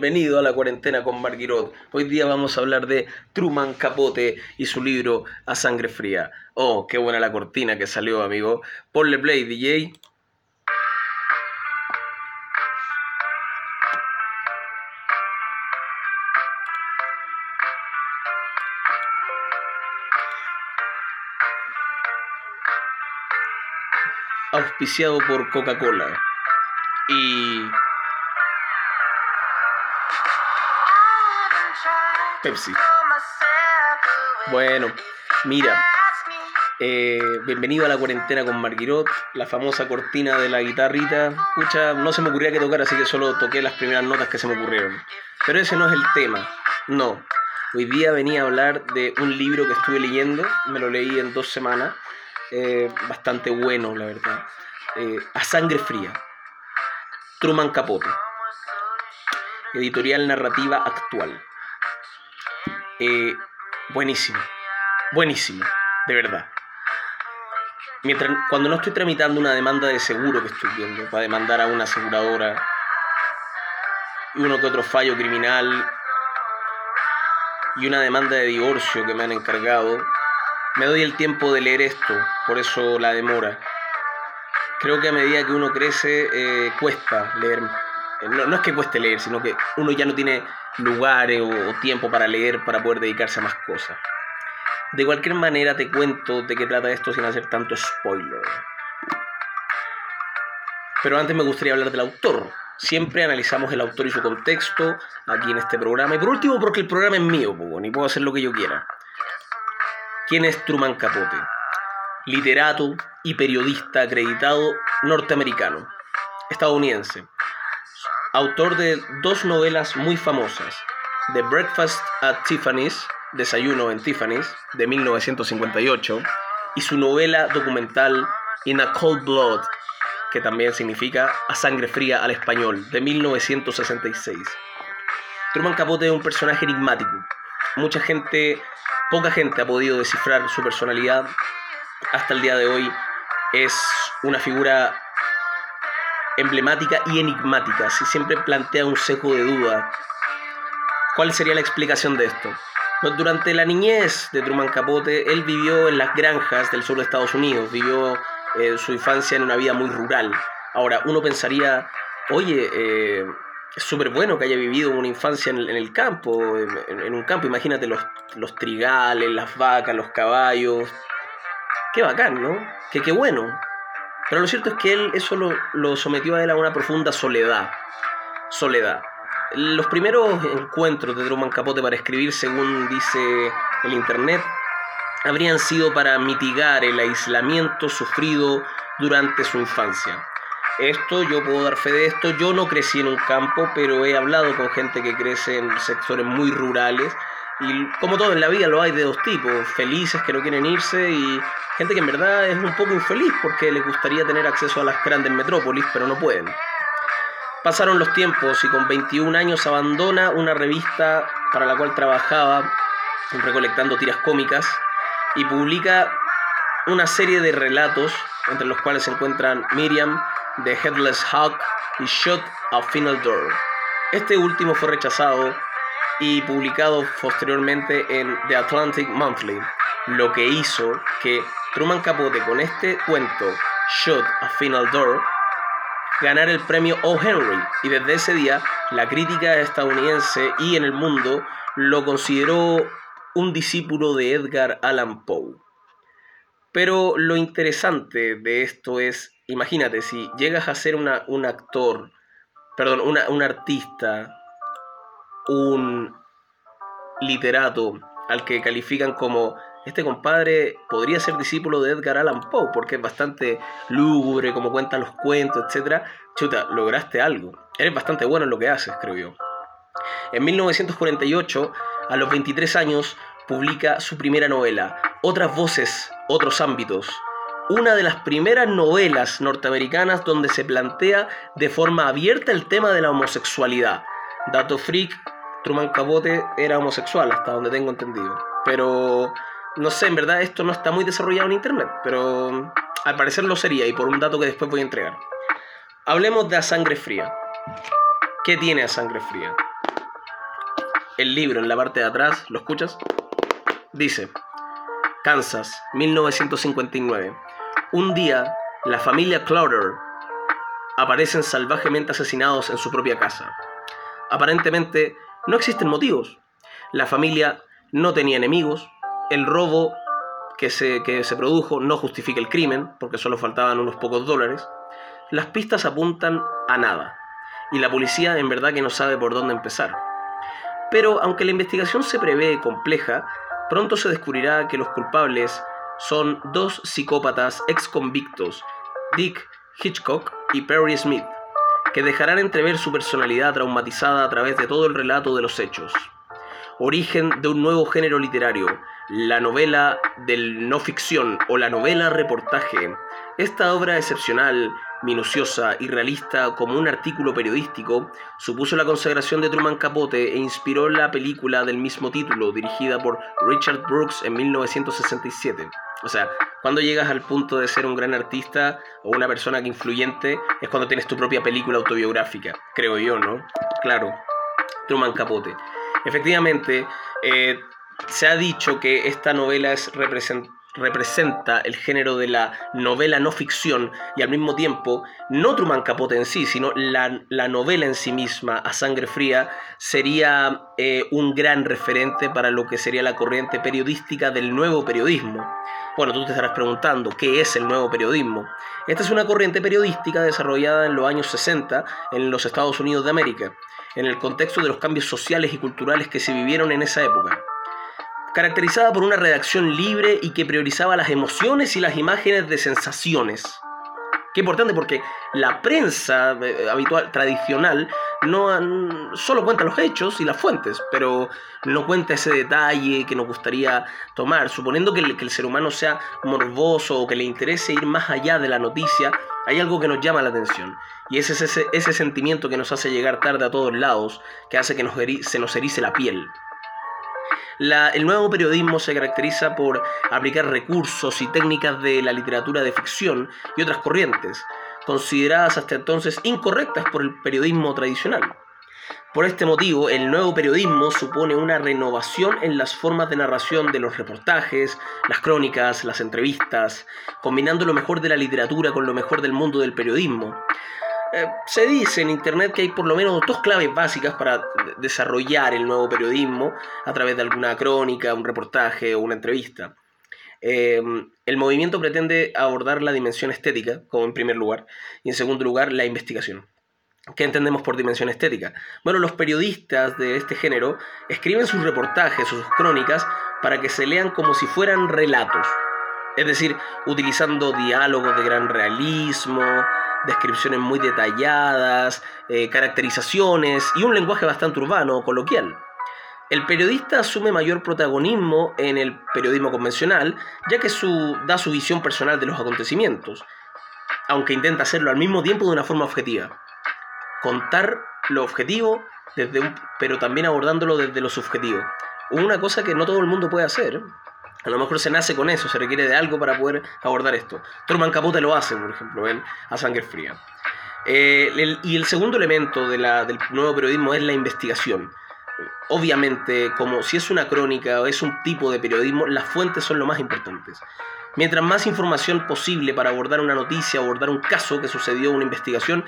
Bienvenido a la cuarentena con Marguerite. Hoy día vamos a hablar de Truman Capote y su libro A Sangre Fría. Oh, qué buena la cortina que salió, amigo. Ponle play, DJ. Auspiciado por Coca-Cola. Y Pepsi. Bueno, mira, eh, bienvenido a la cuarentena con Marguerite, la famosa cortina de la guitarrita. Pucha, no se me ocurría que tocar, así que solo toqué las primeras notas que se me ocurrieron. Pero ese no es el tema, no. Hoy día venía a hablar de un libro que estuve leyendo, me lo leí en dos semanas, eh, bastante bueno, la verdad. Eh, a sangre fría. Truman Capote. Editorial Narrativa Actual. Eh, buenísimo, buenísimo, de verdad. Mientras, cuando no estoy tramitando una demanda de seguro que estoy viendo, para demandar a una aseguradora, y uno que otro fallo criminal, y una demanda de divorcio que me han encargado, me doy el tiempo de leer esto, por eso la demora. Creo que a medida que uno crece, eh, cuesta leer no, es que cueste leer, sino que uno ya no tiene lugares o, tiempo para leer para poder dedicarse a más cosas. De cualquier manera te cuento de qué trata esto sin hacer tanto spoiler. Pero antes me gustaría hablar del autor. Siempre analizamos el autor y su contexto aquí en este programa. Y por último, porque el programa es mío, ni puedo hacer lo que yo quiera. ¿Quién es Truman Capote? Literato y periodista acreditado norteamericano, estadounidense autor de dos novelas muy famosas, The Breakfast at Tiffany's, Desayuno en Tiffany's, de 1958, y su novela documental In a Cold Blood, que también significa A Sangre Fría al español, de 1966. Truman Capote es un personaje enigmático. Mucha gente, poca gente ha podido descifrar su personalidad. Hasta el día de hoy es una figura emblemática y enigmática, si siempre plantea un seco de duda. ¿Cuál sería la explicación de esto? Durante la niñez de Truman Capote, él vivió en las granjas del sur de Estados Unidos, vivió eh, su infancia en una vida muy rural. Ahora, uno pensaría, oye, eh, es súper bueno que haya vivido una infancia en el, campo, en, un campo, imagínate los, los trigales, las vacas, los caballos. Qué bacán, ¿no? Qué bueno. Pero lo cierto es que él eso lo, sometió a él a una profunda soledad. Soledad. Los primeros encuentros de Truman Capote para escribir, según dice el internet, habrían sido para mitigar el aislamiento sufrido durante su infancia. Esto, yo puedo dar fe de esto, yo no crecí en un campo, pero he hablado con gente que crece en sectores muy rurales y como todo en la vida lo hay de dos tipos, felices que no quieren irse y gente que en verdad es un poco infeliz porque les gustaría tener acceso a las grandes metrópolis, pero no pueden. Pasaron los tiempos y con 21 años abandona una revista para la cual trabajaba recolectando tiras cómicas y publica una serie de relatos entre los cuales se encuentran Miriam, The Headless Hawk y Shot a Final Door. Este último fue rechazado y publicado posteriormente en The Atlantic Monthly, lo que hizo que Truman Capote con este cuento, Shot a Final Door, ganara el premio O. Henry y desde ese día la crítica estadounidense y en el mundo lo consideró un discípulo de Edgar Allan Poe. Pero lo interesante de esto es, imagínate, si llegas a ser un actor, perdón, un artista, un literato al que califican como este compadre podría ser discípulo de Edgar Allan Poe porque es bastante lúgubre, como cuentan los cuentos, etc. Chuta, lograste algo. Eres bastante bueno en lo que haces, yo. En 1948, a los 23 años, publica su primera novela, Otras voces, otros ámbitos. Una de las primeras novelas norteamericanas donde se plantea de forma abierta el tema de la homosexualidad. Dato freak, Truman Capote era homosexual, hasta donde tengo entendido. Pero no sé, en verdad esto no está muy desarrollado en internet, pero al parecer lo sería y por un dato que después voy a entregar. Hablemos de A Sangre Fría. ¿Qué tiene A Sangre Fría? el libro en la parte de atrás, ¿lo escuchas? Dice, Kansas, 1959. Un día, la familia Clowder aparecen salvajemente asesinados en su propia casa. Aparentemente, no existen motivos. La familia no tenía enemigos, el robo que se, que se produjo no justifica el crimen, porque solo faltaban unos pocos dólares. Las pistas apuntan a nada, y la policía en verdad que no sabe por dónde empezar. Pero aunque la investigación se prevé compleja, pronto se descubrirá que los culpables son dos psicópatas ex convictos, Dick Hitchcock y Perry Smith, que dejarán entrever su personalidad traumatizada a través de todo el relato de los hechos. Origen de un nuevo género literario, la novela del no ficción o la novela reportaje. Esta obra excepcional minuciosa y realista como un artículo periodístico, supuso la consagración de Truman Capote e inspiró la película del mismo título, dirigida por Richard Brooks en 1967. O sea, cuando llegas al punto de ser un gran artista o una persona influyente, es cuando tienes tu propia película autobiográfica, creo yo, ¿no? Claro, Truman Capote. Efectivamente, eh, se ha dicho que esta novela es representativa representa el género de la novela no ficción y al mismo tiempo, no Truman Capote en sí, sino la, novela en sí misma, a sangre fría, sería eh, un gran referente para lo que sería la corriente periodística del nuevo periodismo. Bueno, tú te estarás preguntando, ¿qué es el nuevo periodismo? Esta es una corriente periodística desarrollada en los años 60 en los Estados Unidos de América, en el contexto de los cambios sociales y culturales que se vivieron en esa época caracterizada por una redacción libre y que priorizaba las emociones y las imágenes de sensaciones. Qué importante porque la prensa eh, habitual, tradicional, no solo cuenta los hechos y las fuentes, pero no cuenta ese detalle que nos gustaría tomar. Suponiendo que el, ser humano sea morboso o que le interese ir más allá de la noticia, hay algo que nos llama la atención. Y ese es ese, sentimiento que nos hace llegar tarde a todos lados, que hace que se nos erice la piel el nuevo periodismo se caracteriza por aplicar recursos y técnicas de la literatura de ficción y otras corrientes, consideradas hasta entonces incorrectas por el periodismo tradicional. Por este motivo, el nuevo periodismo supone una renovación en las formas de narración de los reportajes, las crónicas, las entrevistas, combinando lo mejor de la literatura con lo mejor del mundo del periodismo, eh, se dice en Internet que hay por lo menos dos claves básicas para desarrollar el nuevo periodismo a través de alguna crónica, un reportaje o una entrevista. Eh, el movimiento pretende abordar la dimensión estética, como en primer lugar, y en segundo lugar la investigación. ¿Qué entendemos por dimensión estética? Bueno, los periodistas de este género escriben sus reportajes o sus crónicas para que se lean como si fueran relatos, es decir, utilizando diálogos de gran realismo, descripciones muy detalladas, eh, caracterizaciones y un lenguaje bastante urbano, coloquial. El periodista asume mayor protagonismo en el periodismo convencional, ya que su, da su visión personal de los acontecimientos, aunque intenta hacerlo al mismo tiempo de una forma objetiva. Contar lo objetivo, desde un, pero también abordándolo desde lo subjetivo. Una cosa que no todo el mundo puede hacer. A lo mejor se nace con eso, se requiere de algo para poder abordar esto. Truman Capote lo hace, por ejemplo, en A Sangre Fría. Eh, y el segundo elemento del nuevo periodismo es la investigación. Obviamente, como si es una crónica o es un tipo de periodismo, las fuentes son lo más importantes. Mientras más información posible para abordar una noticia, abordar un caso que sucedió, una investigación,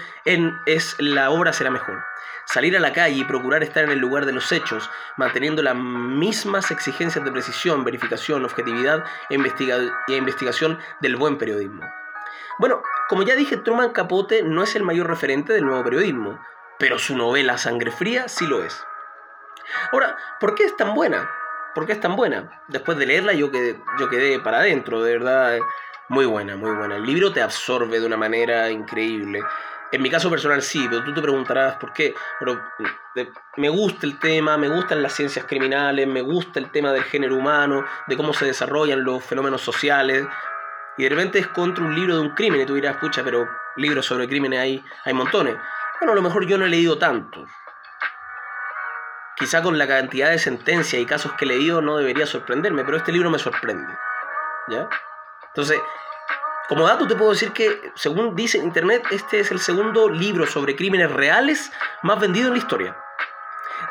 es, la obra será mejor. Salir a la calle y procurar estar en el lugar de los hechos, manteniendo las mismas exigencias de precisión, verificación, objetividad e, e investigación del buen periodismo. Bueno, como ya dije, Truman Capote no es el mayor referente del nuevo periodismo, pero su novela Sangre Fría sí lo es. Ahora, ¿por qué es tan buena? ¿Por qué es tan buena? Después de leerla yo quedé, yo quedé para adentro, de verdad, muy buena, muy buena. El libro te absorbe de una manera increíble. En mi caso personal sí, pero tú te preguntarás por qué. Pero me gusta el tema, me gustan las ciencias criminales, me gusta el tema del género humano, de cómo se desarrollan los fenómenos sociales. Y de repente es contra un libro de un crimen y tú dirás, pucha, pero libros sobre crímenes hay, hay montones. Bueno, a lo mejor yo no he leído tantos. Quizá con la cantidad de sentencias y casos que he leído no debería sorprenderme, pero este libro me sorprende. ¿Ya? Entonces, como dato te puedo decir que, según dice Internet, este es el segundo libro sobre crímenes reales más vendido en la historia.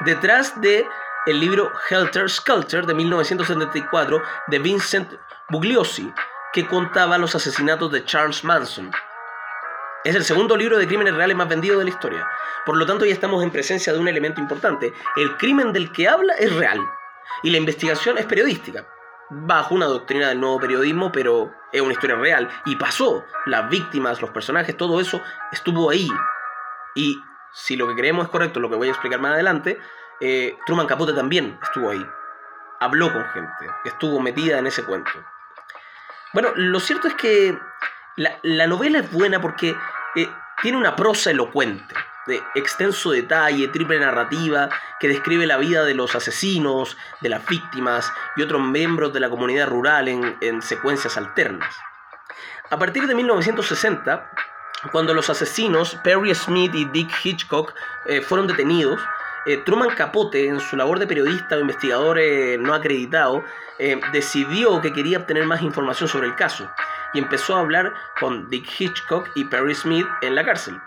Detrás de el libro Helter Skelter de 1974 de Vincent Bugliosi, que contaba los asesinatos de Charles Manson. Es el segundo libro de crímenes reales más vendido de la historia. Por lo tanto, ya estamos en presencia de un elemento importante. El crimen del que habla es real y la investigación es periodística. Bajo una doctrina del nuevo periodismo, pero es una historia real. Y pasó. Las víctimas, los personajes, todo eso estuvo ahí. Y si lo que creemos es correcto, lo que voy a explicar más adelante, eh, Truman Capote también estuvo ahí. Habló con gente, estuvo metida en ese cuento. Bueno, lo cierto es que la, novela es buena porque eh, tiene una prosa elocuente, de extenso detalle, triple narrativa, que describe la vida de los asesinos, de las víctimas y otros miembros de la comunidad rural en, secuencias alternas. A partir de 1960, cuando los asesinos Perry Smith y Dick Hitchcock eh, fueron detenidos, eh, Truman Capote, en su labor de periodista o investigador no acreditado, decidió que quería obtener más información sobre el caso y empezó a hablar con Dick Hitchcock y Perry Smith en la cárcel.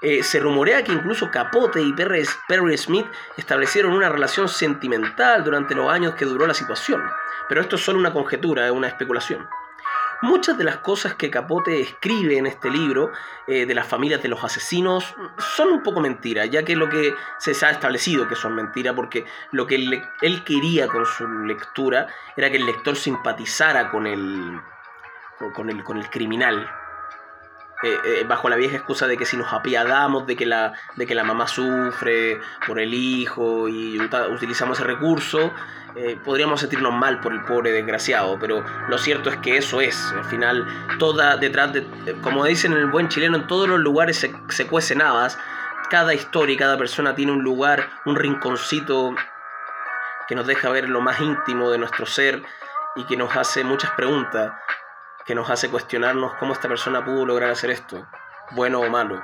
Eh, se rumorea que incluso Capote y Perry, Smith establecieron una relación sentimental durante los años que duró la situación, pero esto es solo una conjetura, una especulación. Muchas de las cosas que Capote escribe en este libro eh, de las familias de los asesinos son un poco mentiras, ya que lo que se ha establecido que son mentiras, porque lo que él quería con su lectura era que el lector simpatizara con el, con el, con el criminal. Eh, eh, bajo la vieja excusa de que si nos apiadamos de que la, de que la mamá sufre por el hijo y utilizamos ese recurso, eh, podríamos sentirnos mal por el pobre desgraciado, pero lo cierto es que eso es, al final, toda detrás de, como dicen en el buen chileno, en todos los lugares se, se cuecen habas, cada historia y cada persona tiene un lugar, un rinconcito que nos deja ver lo más íntimo de nuestro ser y que nos hace muchas preguntas que nos hace cuestionarnos cómo esta persona pudo lograr hacer esto, bueno o malo.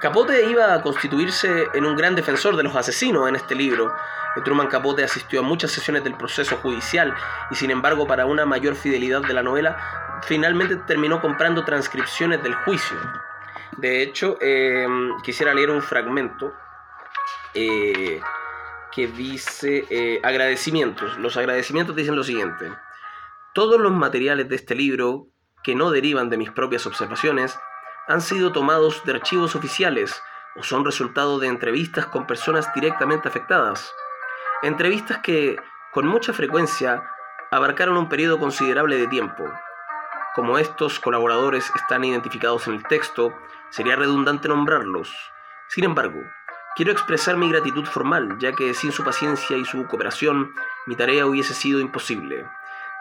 Capote iba a constituirse en un gran defensor de los asesinos en este libro. Truman Capote asistió a muchas sesiones del proceso judicial y sin embargo para una mayor fidelidad de la novela finalmente terminó comprando transcripciones del juicio. De hecho, em, quisiera leer un fragmento eh, que dice eh, agradecimientos. Los agradecimientos dicen lo siguiente. Todos los materiales de este libro, que no derivan de mis propias observaciones, han sido tomados de archivos oficiales o son resultado de entrevistas con personas directamente afectadas. Entrevistas que, con mucha frecuencia, abarcaron un periodo considerable de tiempo. Como estos colaboradores están identificados en el texto, sería redundante nombrarlos. Sin embargo, quiero expresar mi gratitud formal, ya que sin su paciencia y su cooperación, mi tarea hubiese sido imposible.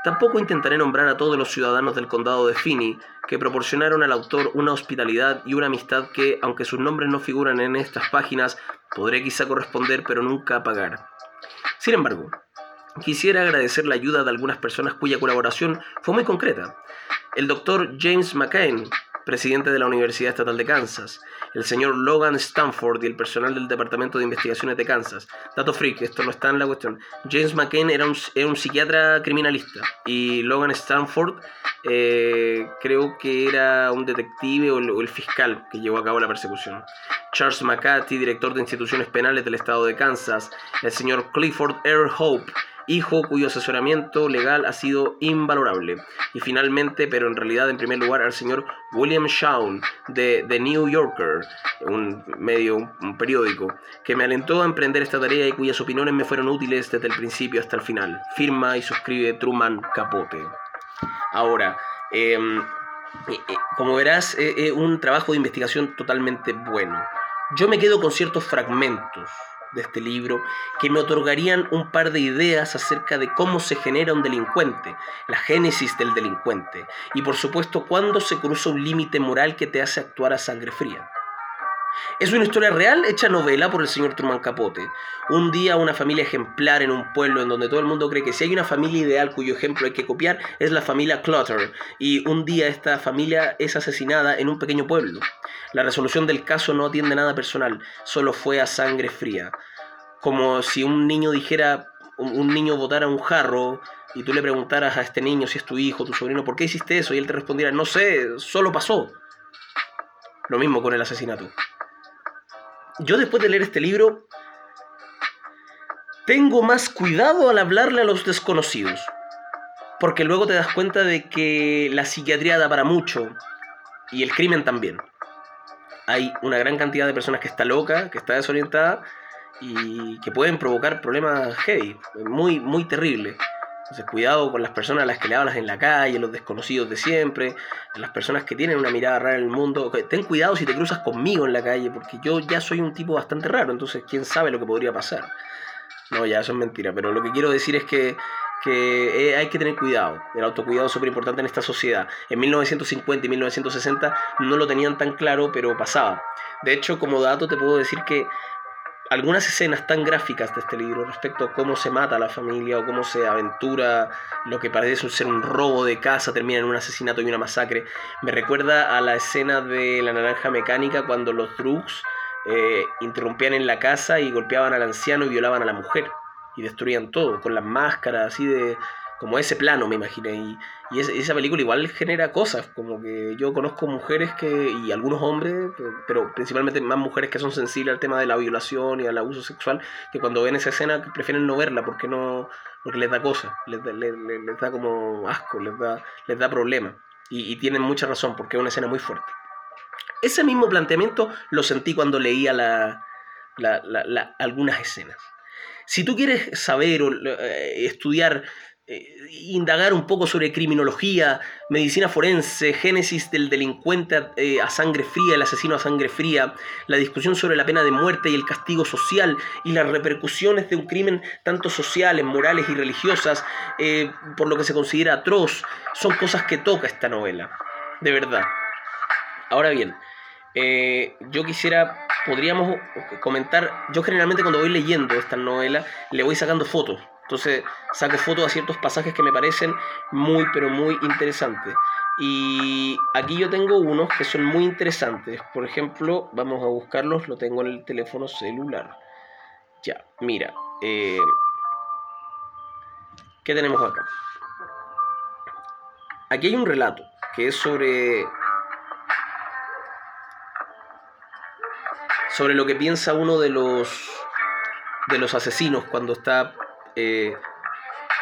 Tampoco intentaré nombrar a todos los ciudadanos del condado de Finney que proporcionaron al autor una hospitalidad y una amistad que, aunque sus nombres no figuran en estas páginas, podré quizá corresponder pero nunca pagar. Sin embargo, quisiera agradecer la ayuda de algunas personas cuya colaboración fue muy concreta. El doctor James McCain, presidente de la Universidad Estatal de Kansas, el señor Logan Stanford y el personal del Departamento de Investigaciones de Kansas. Dato freak, esto no está en la cuestión. James McCain era un, un psiquiatra criminalista y Logan Stanford eh, creo que era un detective o el, fiscal que llevó a cabo la persecución. Charles McCarthy, director de instituciones penales del estado de Kansas. El señor Clifford R. Hope, hijo cuyo asesoramiento legal ha sido invalorable. Y finalmente, pero en realidad en primer lugar, al señor William Shawn de The New Yorker, un medio, un, periódico, que me alentó a emprender esta tarea y cuyas opiniones me fueron útiles desde el principio hasta el final. Firma y suscribe Truman Capote. Ahora, em, eh, eh, como verás, es eh, un trabajo de investigación totalmente bueno. Yo me quedo con ciertos fragmentos de este libro que me otorgarían un par de ideas acerca de cómo se genera un delincuente, la génesis del delincuente y por supuesto cuándo se cruza un límite moral que te hace actuar a sangre fría. Es una historia real hecha novela por el señor Truman Capote. Un día una familia ejemplar en un pueblo en donde todo el mundo cree que si hay una familia ideal cuyo ejemplo hay que copiar es la familia Clutter. Y un día esta familia es asesinada en un pequeño pueblo. La resolución del caso no atiende nada personal, solo fue a sangre fría. Como si un niño dijera, un niño botara un jarro y tú le preguntaras a este niño si es tu hijo, tu sobrino, ¿por qué hiciste eso? Y él te respondiera, no sé, solo pasó. Lo mismo con el asesinato yo después de leer este libro tengo más cuidado al hablarle a los desconocidos. Porque luego te das cuenta de que la psiquiatría da para mucho y el crimen también. Hay una gran cantidad de personas que está loca, que está desorientada y que pueden provocar problemas heavy, muy, muy terribles. Entonces, cuidado con las personas a las que le hablas en la calle, los desconocidos de siempre, las personas que tienen una mirada rara en el mundo. Ten cuidado si te cruzas conmigo en la calle, porque yo ya soy un tipo bastante raro, entonces quién sabe lo que podría pasar. No, ya eso es mentira, pero lo que quiero decir es que, que eh, hay que tener cuidado. El autocuidado es súper importante en esta sociedad. En 1950 y 1960 no lo tenían tan claro, pero pasaba. De hecho, como dato te puedo decir que algunas escenas tan gráficas de este libro respecto a cómo se mata a la familia o cómo se aventura lo que parece ser un robo de casa, termina en un asesinato y una masacre, me recuerda a la escena de la naranja mecánica cuando los Drugs eh, interrumpían en la casa y golpeaban al anciano y violaban a la mujer y destruían todo con las máscaras así de como ese plano, me imaginé. Y, esa película igual genera cosas, como que yo conozco mujeres que, y algunos hombres, pero principalmente más mujeres que son sensibles al tema de la violación y al abuso sexual, que cuando ven esa escena prefieren no verla porque no porque les da cosas, les, da como asco, les da, les da problema. Y, tienen mucha razón porque es una escena muy fuerte. Ese mismo planteamiento lo sentí cuando leía algunas escenas. Si tú quieres saber o eh, estudiar indagar un poco sobre criminología, medicina forense, génesis del delincuente eh, a, sangre fría, el asesino a sangre fría, la discusión sobre la pena de muerte y el castigo social y las repercusiones de un crimen tanto sociales, morales y religiosas, eh, por lo que se considera atroz, son cosas que toca esta novela, de verdad. Ahora bien, yo quisiera, podríamos comentar, yo generalmente cuando voy leyendo esta novela le voy sacando fotos entonces saco fotos a ciertos pasajes que me parecen muy, pero muy interesantes. Y aquí yo tengo unos que son muy interesantes. Por ejemplo, vamos a buscarlos, lo tengo en el teléfono celular. Ya, mira. Eh, ¿Qué tenemos acá? Aquí hay un relato que es sobre sobre lo que piensa uno de los de los asesinos cuando está eh,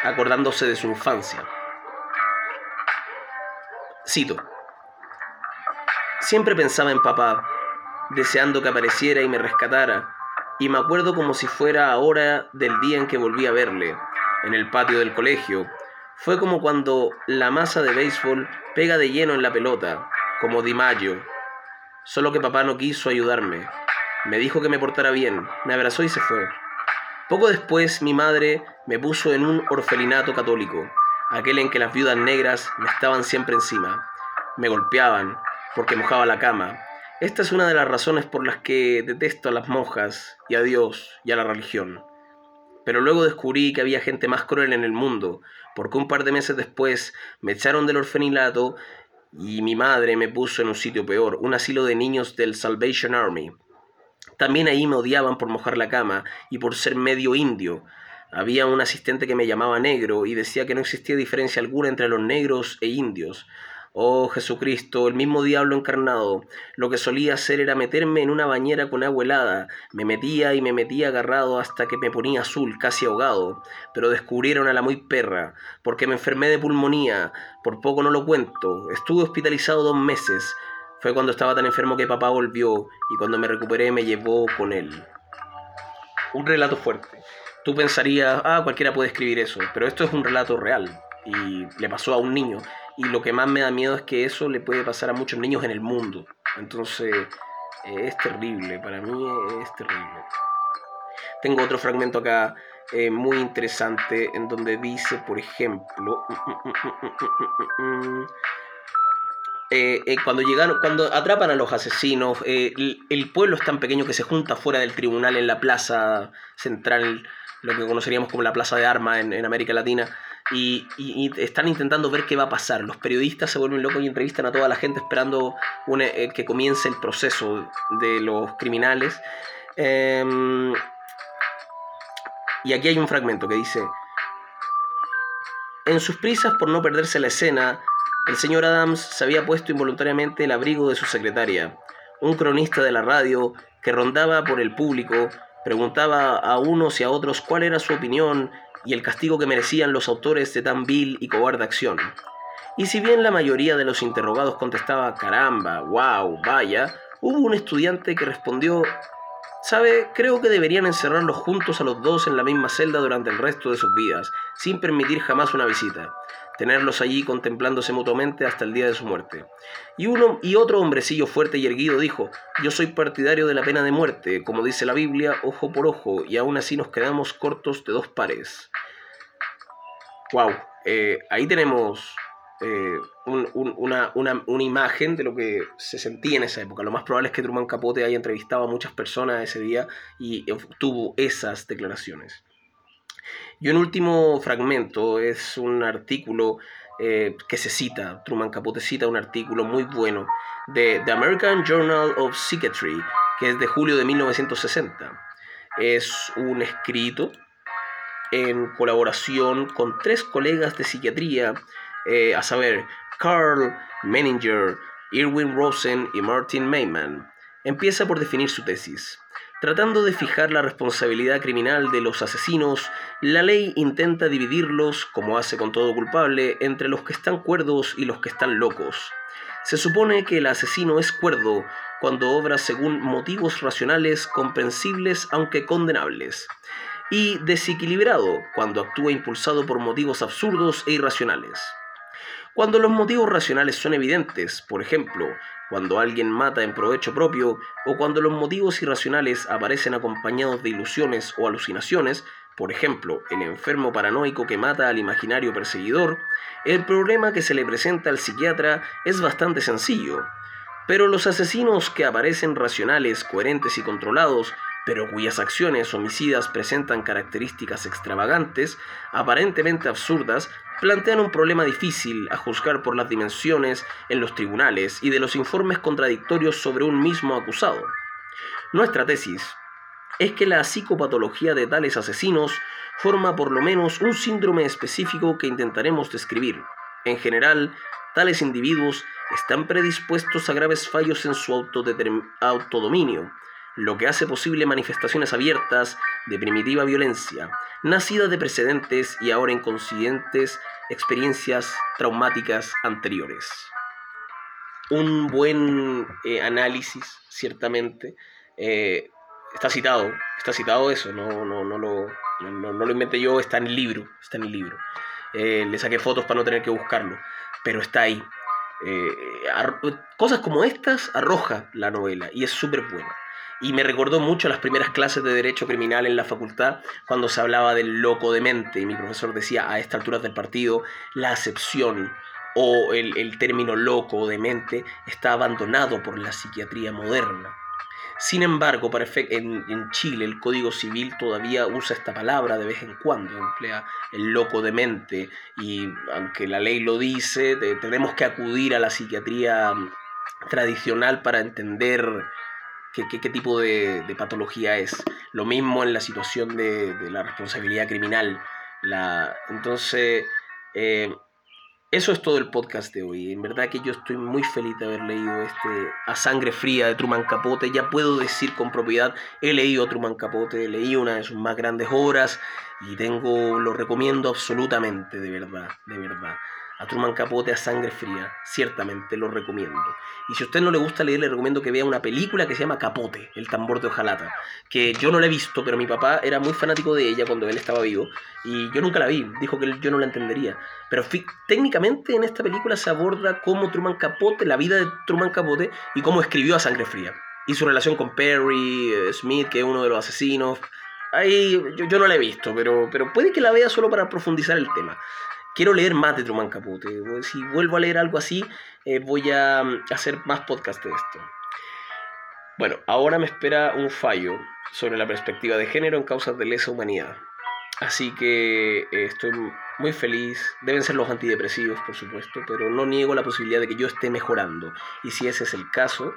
acordándose de su infancia. Cito, siempre pensaba en papá, deseando que apareciera y me rescatara, y me acuerdo como si fuera ahora del día en que volví a verle, en el patio del colegio. Fue como cuando la masa de béisbol pega de lleno en la pelota, como Di Maggio. Solo que papá no quiso ayudarme. Me dijo que me portara bien, me abrazó y se fue. Poco después mi madre me puso en un orfelinato católico, aquel en que las viudas negras me estaban siempre encima. Me golpeaban porque mojaba la cama. Esta es una de las razones por las que detesto a las monjas y a Dios y a la religión. Pero luego descubrí que había gente más cruel en el mundo, porque un par de meses después me echaron del orfelinato y mi madre me puso en un sitio peor, un asilo de niños del Salvation Army. También ahí me odiaban por mojar la cama y por ser medio indio. Había un asistente que me llamaba negro y decía que no existía diferencia alguna entre los negros e indios. Oh Jesucristo, el mismo diablo encarnado. Lo que solía hacer era meterme en una bañera con agua helada. Me metía y me metía agarrado hasta que me ponía azul, casi ahogado. Pero descubrieron a la muy perra, porque me enfermé de pulmonía. Por poco no lo cuento. Estuve hospitalizado dos meses. Fue cuando estaba tan enfermo que papá volvió y cuando me recuperé me llevó con él. Un relato fuerte. Tú pensarías, ah, cualquiera puede escribir eso, pero esto es un relato real y le pasó a un niño. Y lo que más me da miedo es que eso le puede pasar a muchos niños en el mundo. Entonces, eh, es terrible, para mí es terrible. Tengo otro fragmento acá eh, muy interesante en donde dice, por ejemplo, eh, eh, cuando llegaron, cuando atrapan a los asesinos, eh, el, pueblo es tan pequeño que se junta fuera del tribunal en la plaza central, lo que conoceríamos como la plaza de armas en, América Latina, y, están intentando ver qué va a pasar. Los periodistas se vuelven locos y entrevistan a toda la gente esperando que comience el proceso de los criminales. Em, y aquí hay un fragmento que dice, en sus prisas por no perderse la escena, el señor Adams se había puesto involuntariamente el abrigo de su secretaria, un cronista de la radio que rondaba por el público Preguntaba a unos y a otros cuál era su opinión y el castigo que merecían los autores de tan vil y cobarde acción. Y si bien la mayoría de los interrogados contestaba caramba, wow, vaya, hubo un estudiante que respondió Sabe, creo que deberían encerrarlos juntos a los dos en la misma celda durante el resto de sus vidas, sin permitir jamás una visita. Tenerlos allí contemplándose mutuamente hasta el día de su muerte. Y uno y otro hombrecillo fuerte y erguido dijo, yo soy partidario de la pena de muerte, como dice la Biblia, ojo por ojo, y aún así nos quedamos cortos de dos pares. Wow, eh, ahí tenemos eh, una, imagen de lo que se sentía en esa época. Lo más probable es que Truman Capote haya entrevistado a muchas personas ese día y tuvo esas declaraciones. Y un último fragmento es un artículo eh, que se cita, Truman Capote cita un artículo muy bueno de The American Journal of Psychiatry, que es de julio de 1960. Es un escrito en colaboración con tres colegas de psiquiatría eh, a saber, Carl Menninger, Irwin Rosen y Martin Mayman, empieza por definir su tesis. Tratando de fijar la responsabilidad criminal de los asesinos, la ley intenta dividirlos, como hace con todo culpable, entre los que están cuerdos y los que están locos. Se supone que el asesino es cuerdo cuando obra según motivos racionales comprensibles aunque condenables, y desequilibrado cuando actúa impulsado por motivos absurdos e irracionales. Cuando los motivos racionales son evidentes, por ejemplo, cuando alguien mata en provecho propio o cuando los motivos irracionales aparecen acompañados de ilusiones o alucinaciones, por ejemplo, el enfermo paranoico que mata al imaginario perseguidor, el problema que se le presenta al psiquiatra es bastante sencillo. Pero los asesinos que aparecen racionales, coherentes y controlados pero cuyas acciones homicidas presentan características extravagantes, aparentemente absurdas, plantean un problema difícil a juzgar por las dimensiones en los tribunales y de los informes contradictorios sobre un mismo acusado. Nuestra tesis es que la psicopatología de tales asesinos forma por lo menos un síndrome específico que intentaremos describir. En general, tales individuos están predispuestos a graves fallos en su autodominio, lo que hace posible manifestaciones abiertas de primitiva violencia, nacidas de precedentes y ahora inconscientes experiencias traumáticas anteriores. Un buen eh, análisis, ciertamente. Eh, está citado, está citado eso, no, no, no, lo, no, lo inventé yo, está en el libro, está en el libro. Eh, le saqué fotos para no tener que buscarlo, pero está ahí. cosas como estas arroja la novela y es súper buena. Y me recordó mucho las primeras clases de Derecho Criminal en la facultad, cuando se hablaba del loco de mente. Y mi profesor decía, a estas alturas del partido, la acepción o el, término loco o demente está abandonado por la psiquiatría moderna. Sin embargo, para en, en, Chile el Código Civil todavía usa esta palabra de vez en cuando, emplea el loco demente y aunque la ley lo dice, tenemos que acudir a la psiquiatría mm, tradicional para entender qué, tipo de, patología es. Lo mismo en la situación de, la responsabilidad criminal. La, entonces, eh, eso es todo el podcast de hoy. En verdad que yo estoy muy feliz de haber leído este A Sangre Fría de Truman Capote. Ya puedo decir con propiedad, he leído a Truman Capote, leí una de sus más grandes obras y tengo, lo recomiendo absolutamente, de verdad, de verdad a Truman Capote a sangre fría. Ciertamente lo recomiendo. Y si a usted no le gusta leer, le recomiendo que vea una película que se llama Capote, el tambor de hojalata. Que yo no la he visto, pero mi papá era muy fanático de ella cuando él estaba vivo. Y yo nunca la vi. Dijo que yo no la entendería. Pero técnicamente en esta película se aborda cómo Truman Capote, la vida de Truman Capote y cómo escribió a sangre fría. Y su relación con Perry eh, Smith, que es uno de los asesinos. Ahí yo, yo, no la he visto, pero, pero puede que la vea solo para profundizar el tema quiero leer más de Truman Capote. Si vuelvo a leer algo así, eh, voy a mm, hacer más podcast de esto. Bueno, ahora me espera un fallo sobre la perspectiva de género en causas de lesa humanidad. Así que eh, estoy muy feliz. Deben ser los antidepresivos, por supuesto, pero no niego la posibilidad de que yo esté mejorando. Y si ese es el caso,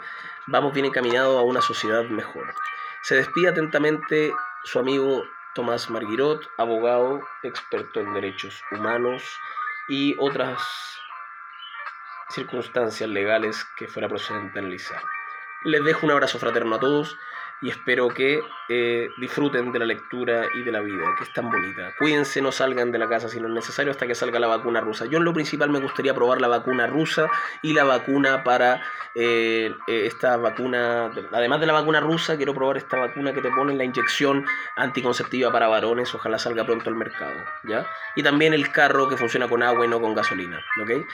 vamos bien encaminados a una sociedad mejor. Se despide atentamente su amigo Tomás Marguirot, abogado, experto en derechos humanos y otras circunstancias legales que fuera procedente analizar. Les dejo un abrazo fraterno a todos y espero que eh, disfruten de la lectura y de la vida, que es tan bonita. Cuídense, no salgan de la casa si no es necesario hasta que salga la vacuna rusa. Yo en lo principal me gustaría probar la vacuna rusa y la vacuna para eh, eh, esta vacuna, además de la vacuna rusa, quiero probar esta vacuna que te ponen la inyección anticonceptiva para varones, ojalá salga pronto al mercado, ¿ya? Y también el carro que funciona con agua y no con gasolina, ¿ok?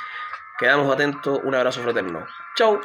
Quedamos atentos, un abrazo fraterno. Chau.